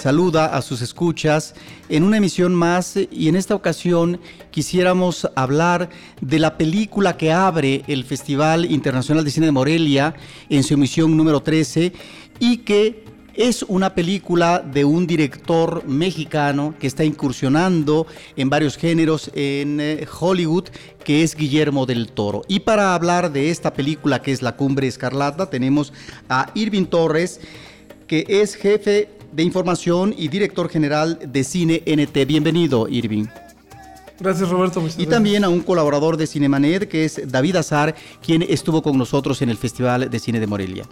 saluda a sus escuchas en una emisión más y en esta ocasión quisiéramos hablar de la película que abre el Festival Internacional de Cine de Morelia en su emisión número 13 y que es una película de un director mexicano que está incursionando en varios géneros en eh, Hollywood, que es Guillermo del Toro. Y para hablar de esta película que es La Cumbre Escarlata, tenemos a Irving Torres, que es jefe de Información y director general de Cine NT. Bienvenido, Irving. Gracias, Roberto. y también a un colaborador de Cinemanet, que es David Azar, quien estuvo con nosotros en el Festival de Cine de Morelia.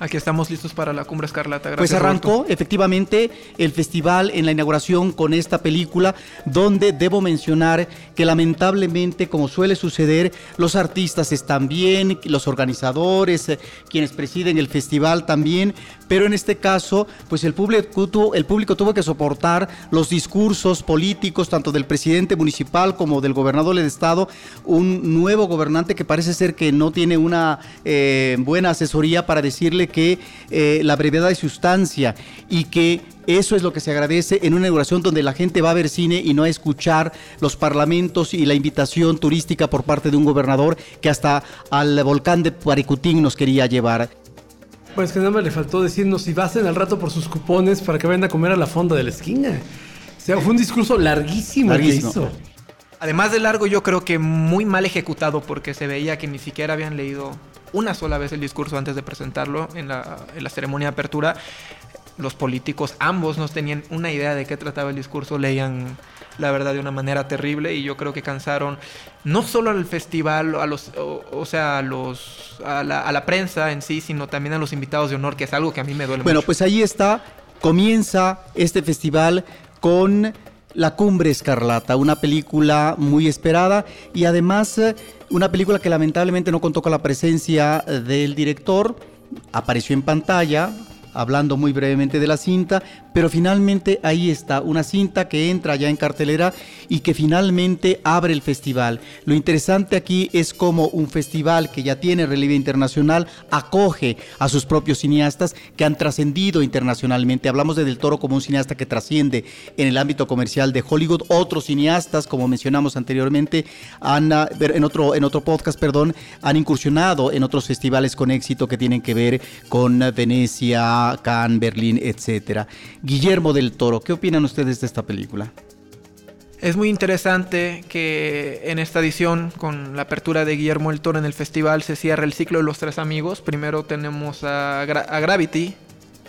Aquí estamos listos para la Cumbre Escarlata. Gracias, pues arrancó efectivamente el festival en la inauguración con esta película, donde debo mencionar que lamentablemente, como suele suceder, los artistas están bien, los organizadores, eh, quienes presiden el festival también, pero en este caso, pues el público, tuvo, el público tuvo que soportar los discursos políticos, tanto del presidente municipal como del gobernador del estado, un nuevo gobernante que parece ser que no tiene una eh, buena asesoría para decirle que eh, la brevedad de sustancia y que eso es lo que se agradece en una inauguración donde la gente va a ver cine y no a escuchar los parlamentos y la invitación turística por parte de un gobernador que hasta al volcán de Paricutín nos quería llevar. Pues que nada más le faltó decirnos si pasen al rato por sus cupones para que vayan a comer a la fonda de la esquina. O sea, fue un discurso larguísimo, larguísimo. que hizo. Además de largo, yo creo que muy mal ejecutado porque se veía que ni siquiera habían leído una sola vez el discurso antes de presentarlo en la, ceremonia de apertura. Los políticos, ambos, no tenían una idea de qué trataba el discurso, leían la verdad de una manera terrible y yo creo que cansaron no solo al festival, a los, o, sea, a, los, a la, prensa en sí, sino también a los invitados de honor, que es algo que a mí me duele bueno, pues ahí está, comienza este festival con La Cumbre Escarlata, una película muy esperada y además una película que lamentablemente no contó con la presencia del director, apareció en pantalla, hablando muy brevemente de la cinta, pero finalmente ahí está, una cinta que entra ya en cartelera y que finalmente abre el festival. Lo interesante aquí es cómo un festival que ya tiene relieve internacional acoge a sus propios cineastas que han trascendido internacionalmente. Hablamos de Del Toro como un cineasta que trasciende en el ámbito comercial de Hollywood. Otros cineastas, como mencionamos anteriormente, han, ah, en otro, en otro podcast, perdón, han incursionado en otros festivales con éxito que tienen que ver con Venecia, Cannes, Berlín, etcétera. Guillermo del Toro, ¿qué opinan ustedes de esta película? Es muy interesante que en esta edición, con la apertura de Guillermo del Toro en el festival, se cierra el ciclo de los tres amigos. Primero tenemos a, Gravity,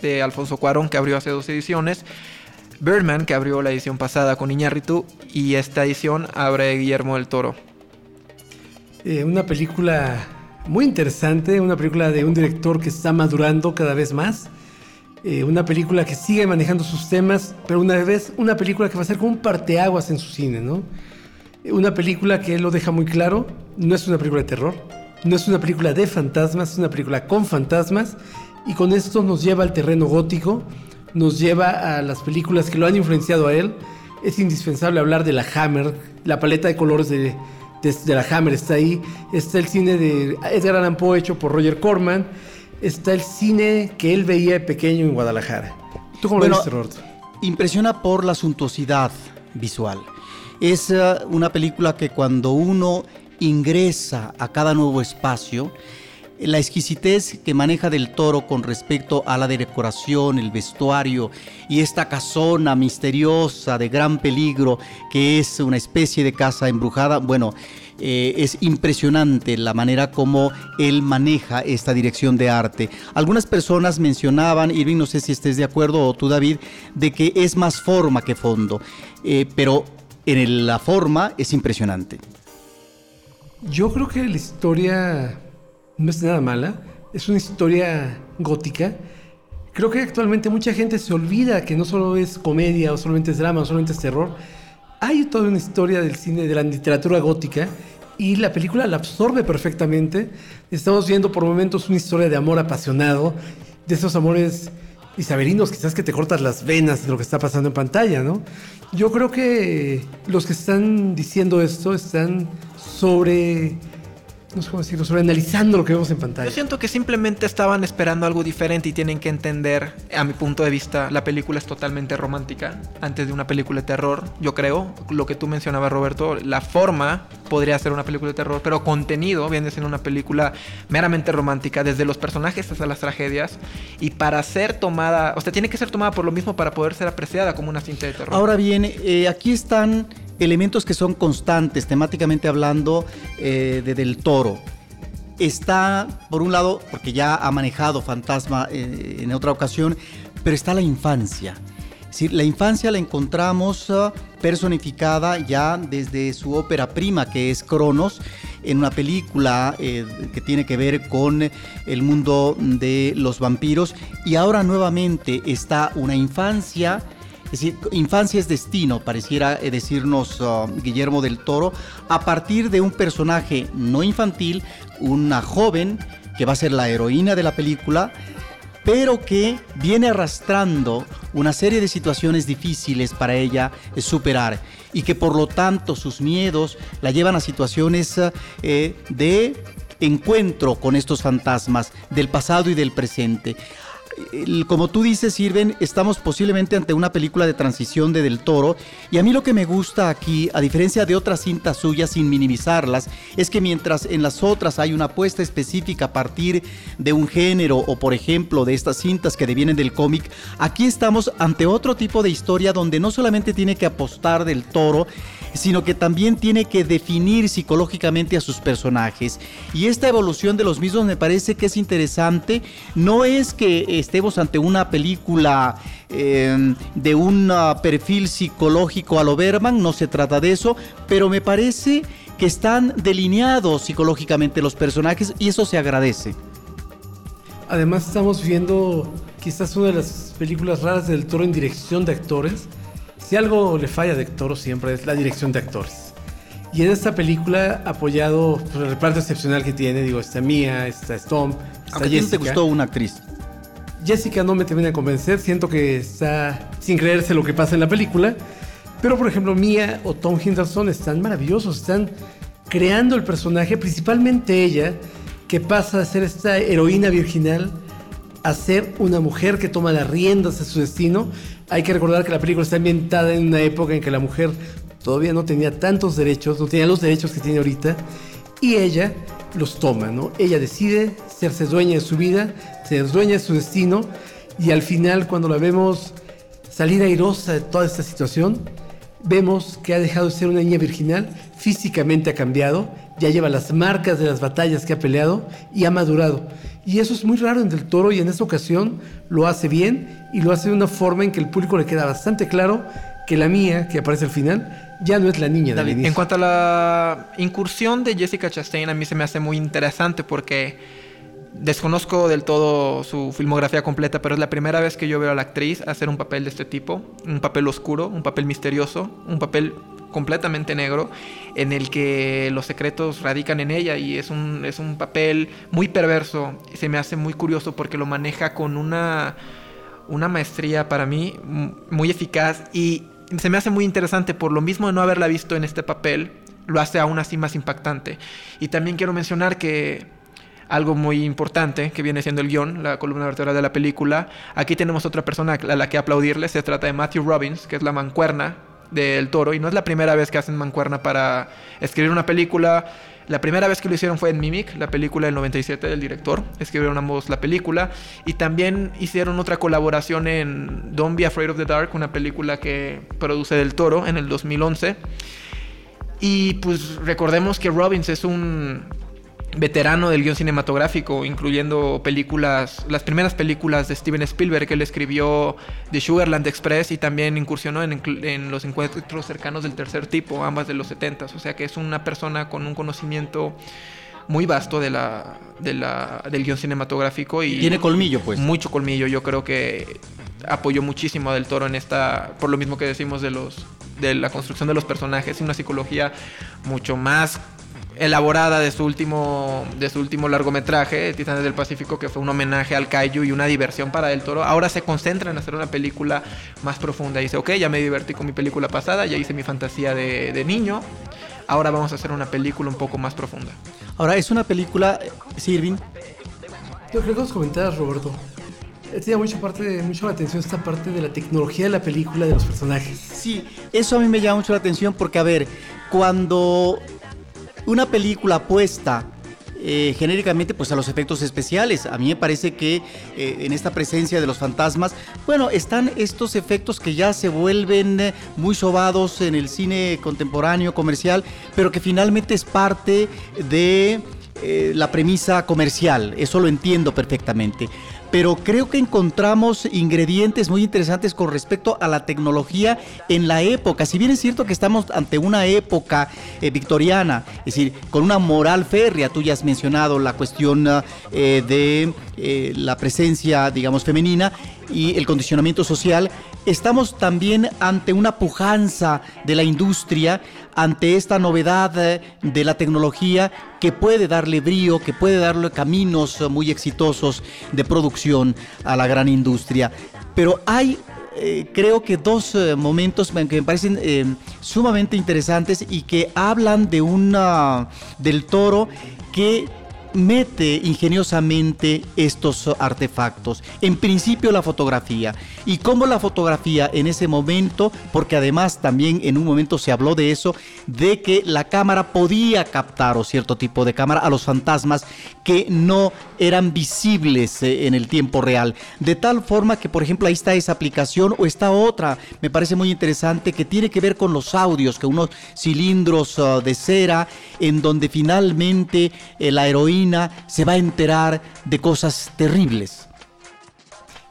de Alfonso Cuarón, que abrió hace dos ediciones. Birdman, que abrió la edición pasada con Iñárritu. Y esta edición abre Guillermo del Toro. Eh, una película muy interesante, una película de un director que está madurando cada vez más eh, una película que sigue manejando sus temas, pero una vez una película que va a ser como un parteaguas en su cine, ¿no? Eh, una película que él lo deja muy claro, no es una película de terror, no es una película de fantasmas, es una película con fantasmas, y con esto nos lleva al terreno gótico, nos lleva a las películas que lo han influenciado a él. Es indispensable hablar de la Hammer, la paleta de colores de, de la Hammer está ahí, está el cine de Edgar Allan Poe hecho por Roger Corman, está el cine que él veía de pequeño en Guadalajara. ¿Tú cómo lo viste, Impresiona por la suntuosidad visual. Es eh, una película que cuando uno ingresa a cada nuevo espacio, la exquisitez que maneja del toro con respecto a la decoración, el vestuario y esta casona misteriosa de gran peligro que es una especie de casa embrujada, bueno, eh, es impresionante la manera como él maneja esta dirección de arte. Algunas personas mencionaban, Irving, no sé si estés de acuerdo o tú David, de que es más forma que fondo, eh, pero en la forma es impresionante. Yo creo que la historia no es nada mala, es una historia gótica. Creo que actualmente mucha gente se olvida que no solo es comedia o solamente es drama o solamente es terror, hay toda una historia del cine, de la literatura gótica, y la película la absorbe perfectamente. Estamos viendo por momentos una historia de amor apasionado, de esos amores isabelinos, quizás que te cortas las venas de lo que está pasando en pantalla, ¿no? Yo creo que los que están diciendo esto están sobre no sé cómo decirlo, sobre analizando lo que vemos en pantalla. Yo siento que simplemente estaban esperando algo diferente y tienen que entender, a mi punto de vista, la película es totalmente romántica antes de una película de terror, yo creo. Lo que tú mencionabas, Roberto, la forma podría ser una película de terror, pero contenido viene siendo una película meramente romántica, desde los personajes hasta las tragedias, y para ser tomada, o sea, tiene que ser tomada por lo mismo para poder ser apreciada como una cinta de terror. Ahora bien, eh, aquí están elementos que son constantes, temáticamente hablando, eh, de Del Toro. Está, por un lado, porque ya ha manejado Fantasma eh, en otra ocasión, pero está la infancia. La infancia la encontramos uh, personificada ya desde su ópera prima, que es Cronos, en una película eh, que tiene que ver con el mundo de los vampiros. Y ahora nuevamente está una infancia es decir, infancia es destino, pareciera eh, decirnos uh, Guillermo del Toro, a partir de un personaje no infantil, una joven que va a ser la heroína de la película, pero que viene arrastrando una serie de situaciones difíciles para ella eh, superar y que por lo tanto sus miedos la llevan a situaciones eh, de encuentro con estos fantasmas del pasado y del presente como tú dices, Sirven, estamos posiblemente ante una película de transición de Del Toro. Y a mí lo que me gusta aquí, a diferencia de otras cintas suyas, sin minimizarlas, es que mientras en las otras hay una apuesta específica a partir de un género o, por ejemplo, de estas cintas que devienen del cómic, aquí estamos ante otro tipo de historia donde no solamente tiene que apostar Del Toro, sino que también tiene que definir psicológicamente a sus personajes. Y esta evolución de los mismos me parece que es interesante. No es que estemos ante una película em, de un perfil psicológico a lo Berman, no se trata de eso, pero me parece que están delineados psicológicamente los personajes y eso se agradece. Además estamos viendo quizás una de las películas raras del toro en dirección de actores si algo le falla de Toro siempre es la dirección de actores. Y en esta película, apoyado por el reparto excepcional que tiene, digo, está Mia, está Storm, está ¿A quién te gustó una actriz? Jessica no me termina de convencer, siento que está sin creerse lo que pasa en la película. Pero por ejemplo, Mia o Tom Henderson están maravillosos, están creando el personaje, principalmente ella, que pasa a ser esta heroína virginal a ser una mujer que toma las riendas de su destino hay que recordar que la película está ambientada en una época en que la mujer todavía no tenía tantos derechos, no tenía los derechos que tiene ahorita, y ella los toma, ¿no? Ella decide serse dueña de su vida, ser dueña de su destino, y al final, cuando la vemos salir airosa de toda esta situación, vemos que ha dejado de ser una niña virginal, físicamente ha cambiado, ya lleva las marcas de las batallas que ha peleado y ha madurado. Y eso es muy raro en Del Toro y en esta ocasión lo hace bien y lo hace de una forma en que el público le queda bastante claro que la mía, que aparece al final, ya no es la niña de En cuanto a la incursión de Jessica Chastain, a mí se me hace muy interesante porque desconozco del todo su filmografía completa, pero es la primera vez que yo veo a la actriz hacer un papel de este tipo, un papel oscuro, un papel misterioso, un papel completamente negro en el que los secretos radican en ella y es un, es un papel muy perverso. Se me hace muy curioso porque lo maneja con una, una maestría para mí muy eficaz y se me hace muy interesante por lo mismo de no haberla visto en este papel, lo hace aún así más impactante. Y también quiero mencionar que algo muy importante que viene siendo el guion, la columna vertebral de la película. Aquí tenemos otra persona a la que aplaudirle, se trata de Matthew Robbins, que es la mancuerna del Toro y no es la primera vez que hacen mancuerna para escribir una película. La primera vez que lo hicieron fue en Mimic, la película del 97 del director. Escribieron ambos la película. Y también hicieron otra colaboración en Don't Be Afraid of the Dark, una película que produce del Toro en el 2011. Y pues recordemos que Robbins es un veterano del guion cinematográfico, incluyendo películas, las primeras películas de Steven Spielberg, que él escribió The Sugarland Express y también incursionó en, los encuentros cercanos del tercer tipo, ambas de los 70 O sea que es una persona con un conocimiento muy vasto de la, del guion cinematográfico y tiene colmillo pues. mucho colmillo. Yo creo que apoyó muchísimo a del Toro en esta por lo mismo que decimos de los de la construcción de los personajes y una psicología mucho más elaborada de su último de su último largometraje, Titanes del Pacífico, que fue un homenaje al kaiju y una diversión para el toro. Ahora se concentra en hacer una película más profunda. Y dice, ok, ya me divertí con mi película pasada, ya hice mi fantasía de, de niño. Ahora vamos a hacer una película un poco más profunda. Ahora, es una película, Sirvin. Lo que nos comentabas, Roberto. Tenía mucho, parte, mucho la atención esta parte de la tecnología de la película, de los personajes. Sí, eso a mí me llama mucho la atención porque, a ver, cuando una película puesta eh, genéricamente pues a los efectos especiales. A mí me parece que eh, en esta presencia de los fantasmas, bueno, están estos efectos que ya se vuelven eh, muy sobados en el cine contemporáneo, comercial, pero que finalmente es parte de la premisa comercial. Eso lo entiendo perfectamente pero creo que encontramos ingredientes muy interesantes con respecto a la tecnología en la época. Si bien es cierto que estamos ante una época eh, victoriana, es decir, con una moral férrea, tú ya has mencionado la cuestión eh, de eh, la presencia, digamos, femenina y el condicionamiento social, estamos también ante una pujanza de la industria, ante esta novedad de la tecnología que puede darle brío, que puede darle caminos muy exitosos de producción a la gran industria. Pero hay eh, creo que dos eh, momentos que me parecen eh, sumamente interesantes y que hablan de una del toro que mete ingeniosamente estos artefactos. En principio la fotografía. Y cómo la fotografía en ese momento, porque además también en un momento se habló de eso, de que la cámara podía captar o cierto tipo de cámara a los fantasmas que no eran visibles eh, en el tiempo real. De tal forma que, por ejemplo, ahí está esa aplicación o está otra, me parece muy interesante, que tiene que ver con los audios, que unos cilindros ah, de cera en donde finalmente eh, la heroína se va a enterar de cosas terribles.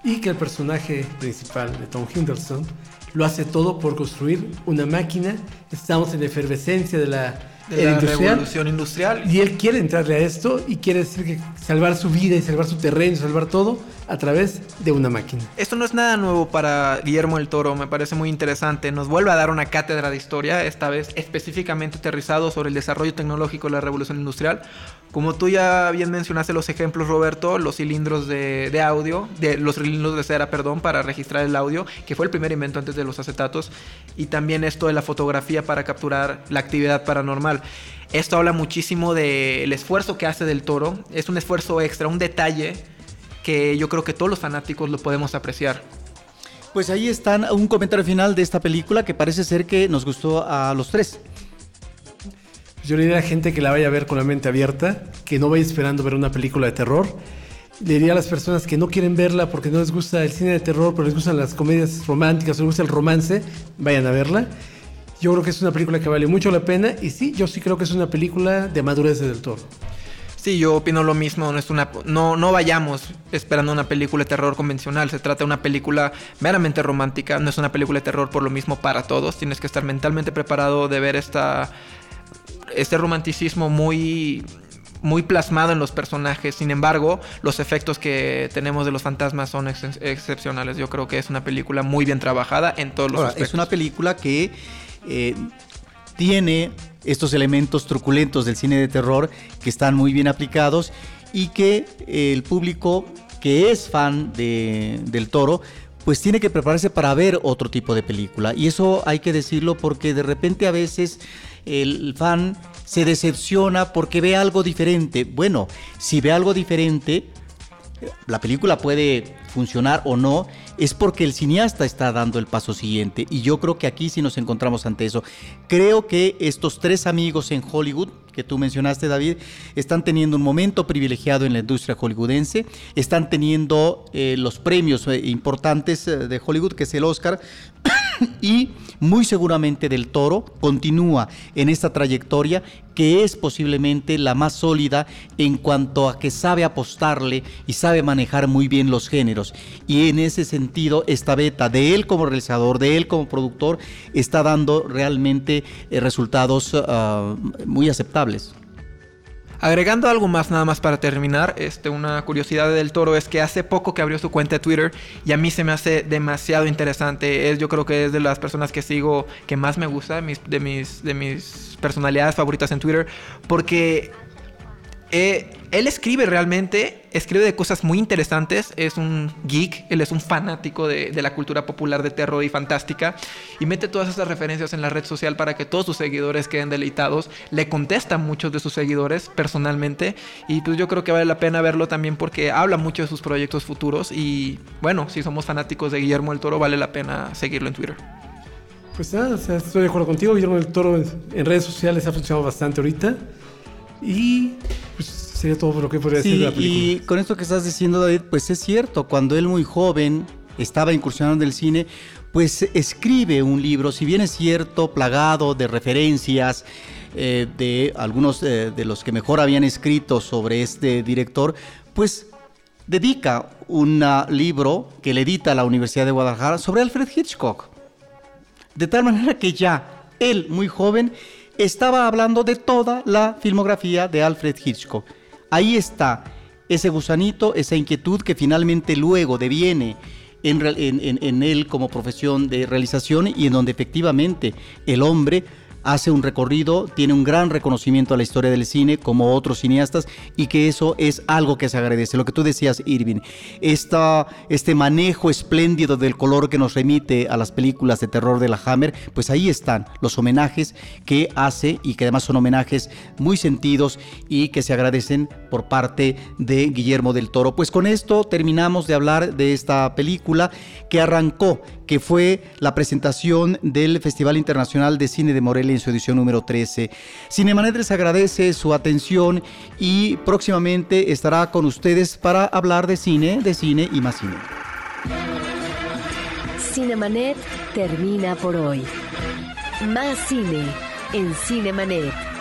Y que el personaje principal de Tom Henderson lo hace todo por construir una máquina. Estamos en la efervescencia de la de la revolución industrial. Y él quiere entrarle a esto y quiere decir que salvar su vida y salvar su terreno, salvar todo a través de una máquina. Esto no es nada nuevo para Guillermo el Toro, me parece muy interesante. Nos vuelve a dar una cátedra de historia, esta vez específicamente aterrizado sobre el desarrollo tecnológico de la revolución industrial. Como tú ya bien mencionaste los ejemplos, Roberto, los cilindros de, de audio, de, los cilindros de cera, perdón, para registrar el audio, que fue el primer invento antes de los acetatos, y también esto de la fotografía para capturar la actividad paranormal. Esto habla muchísimo del esfuerzo que hace del toro, es un esfuerzo extra, un detalle que yo creo que todos los fanáticos lo podemos apreciar. Pues ahí están un comentario final de esta película que parece ser que nos gustó a los tres. Yo le diría a la gente que la vaya a ver con la mente abierta, que no vaya esperando ver una película de terror. Le diría a las personas que no quieren verla porque no les gusta el cine de terror, pero les gustan las comedias románticas o les gusta el romance, vayan a verla. Yo creo que es una película que vale mucho la pena y sí, yo sí creo que es una película de madurez del toro. Sí, yo opino lo mismo. No, es una, no, no vayamos esperando una película de terror convencional. Se trata de una película meramente romántica. No es una película de terror por lo mismo para todos. Tienes que estar mentalmente preparado de ver esta, este romanticismo muy muy plasmado en los personajes. Sin embargo, los efectos que tenemos de los fantasmas son excepcionales. Yo creo que es una película muy bien trabajada en todos los aspectos. Es una película que eh, tiene estos elementos truculentos del cine de terror que están muy bien aplicados y que el público que es fan de, del toro pues tiene que prepararse para ver otro tipo de película. Y eso hay que decirlo porque de repente a veces el fan se decepciona porque ve algo diferente. Bueno, si ve algo diferente, la película puede funcionar o no, es porque el cineasta está dando el paso siguiente. Y yo creo que aquí sí nos encontramos ante eso. Creo que estos tres amigos en Hollywood, que tú mencionaste, David, están teniendo un momento privilegiado en la industria hollywoodense, están teniendo eh, los premios eh, importantes eh, de Hollywood, que es el Oscar, y muy seguramente del Toro continúa en esta trayectoria que es posiblemente la más sólida en cuanto a que sabe apostarle y sabe manejar muy bien los géneros. Y en ese sentido, esta beta de él como realizador, de él como productor, está dando realmente eh, resultados ah, muy aceptables. Agregando algo más nada más para terminar, este, una curiosidad del toro es que hace poco que abrió su cuenta de Twitter y a mí se me hace demasiado interesante. Es, yo creo que es de las personas que sigo que más me gusta, mis, de, mis, de mis personalidades favoritas en Twitter, porque eh, él escribe realmente, escribe de cosas muy interesantes, es un geek, él es un fanático de, la cultura popular de terror y fantástica y mete todas esas referencias en la red social para que todos sus seguidores queden deleitados, le contesta a muchos de sus seguidores personalmente y pues yo creo que vale la pena verlo también porque habla mucho de sus proyectos futuros y bueno, si somos fanáticos de Guillermo del Toro vale la pena seguirlo en Twitter. Pues nada, estoy de acuerdo contigo, Guillermo del Toro en redes sociales ha funcionado bastante ahorita. Y pues sería todo lo que podría decir de la película. Y con esto que estás diciendo, David, pues es cierto, cuando él muy joven estaba incursionando en el cine, pues escribe un libro, si bien es cierto, plagado de referencias eh, de algunos eh, de los que mejor habían escrito sobre este director, pues dedica un libro que le edita a la Universidad de Guadalajara sobre Alfred Hitchcock. De tal manera que ya él, muy joven, estaba hablando de toda la filmografía de Alfred Hitchcock. Ahí está ese gusanito, esa inquietud que finalmente luego deviene en, en, él como profesión de realización y en donde efectivamente el hombre hace un recorrido, tiene un gran reconocimiento a la historia del cine como otros cineastas y que eso es algo que se agradece. Lo que tú decías, Irving, esta, este manejo espléndido del color que nos remite a las películas de terror de la Hammer, pues ahí están los homenajes que hace y que además son homenajes muy sentidos y que se agradecen por parte de Guillermo del Toro. Pues con esto terminamos de hablar de esta película que arrancó, que fue la presentación del Festival Internacional de Cine de Morelia en su edición número 13. Cinemanet les agradece su atención y próximamente estará con ustedes para hablar de cine, de cine y más cine. Cinemanet termina por hoy. Más cine en Cinemanet.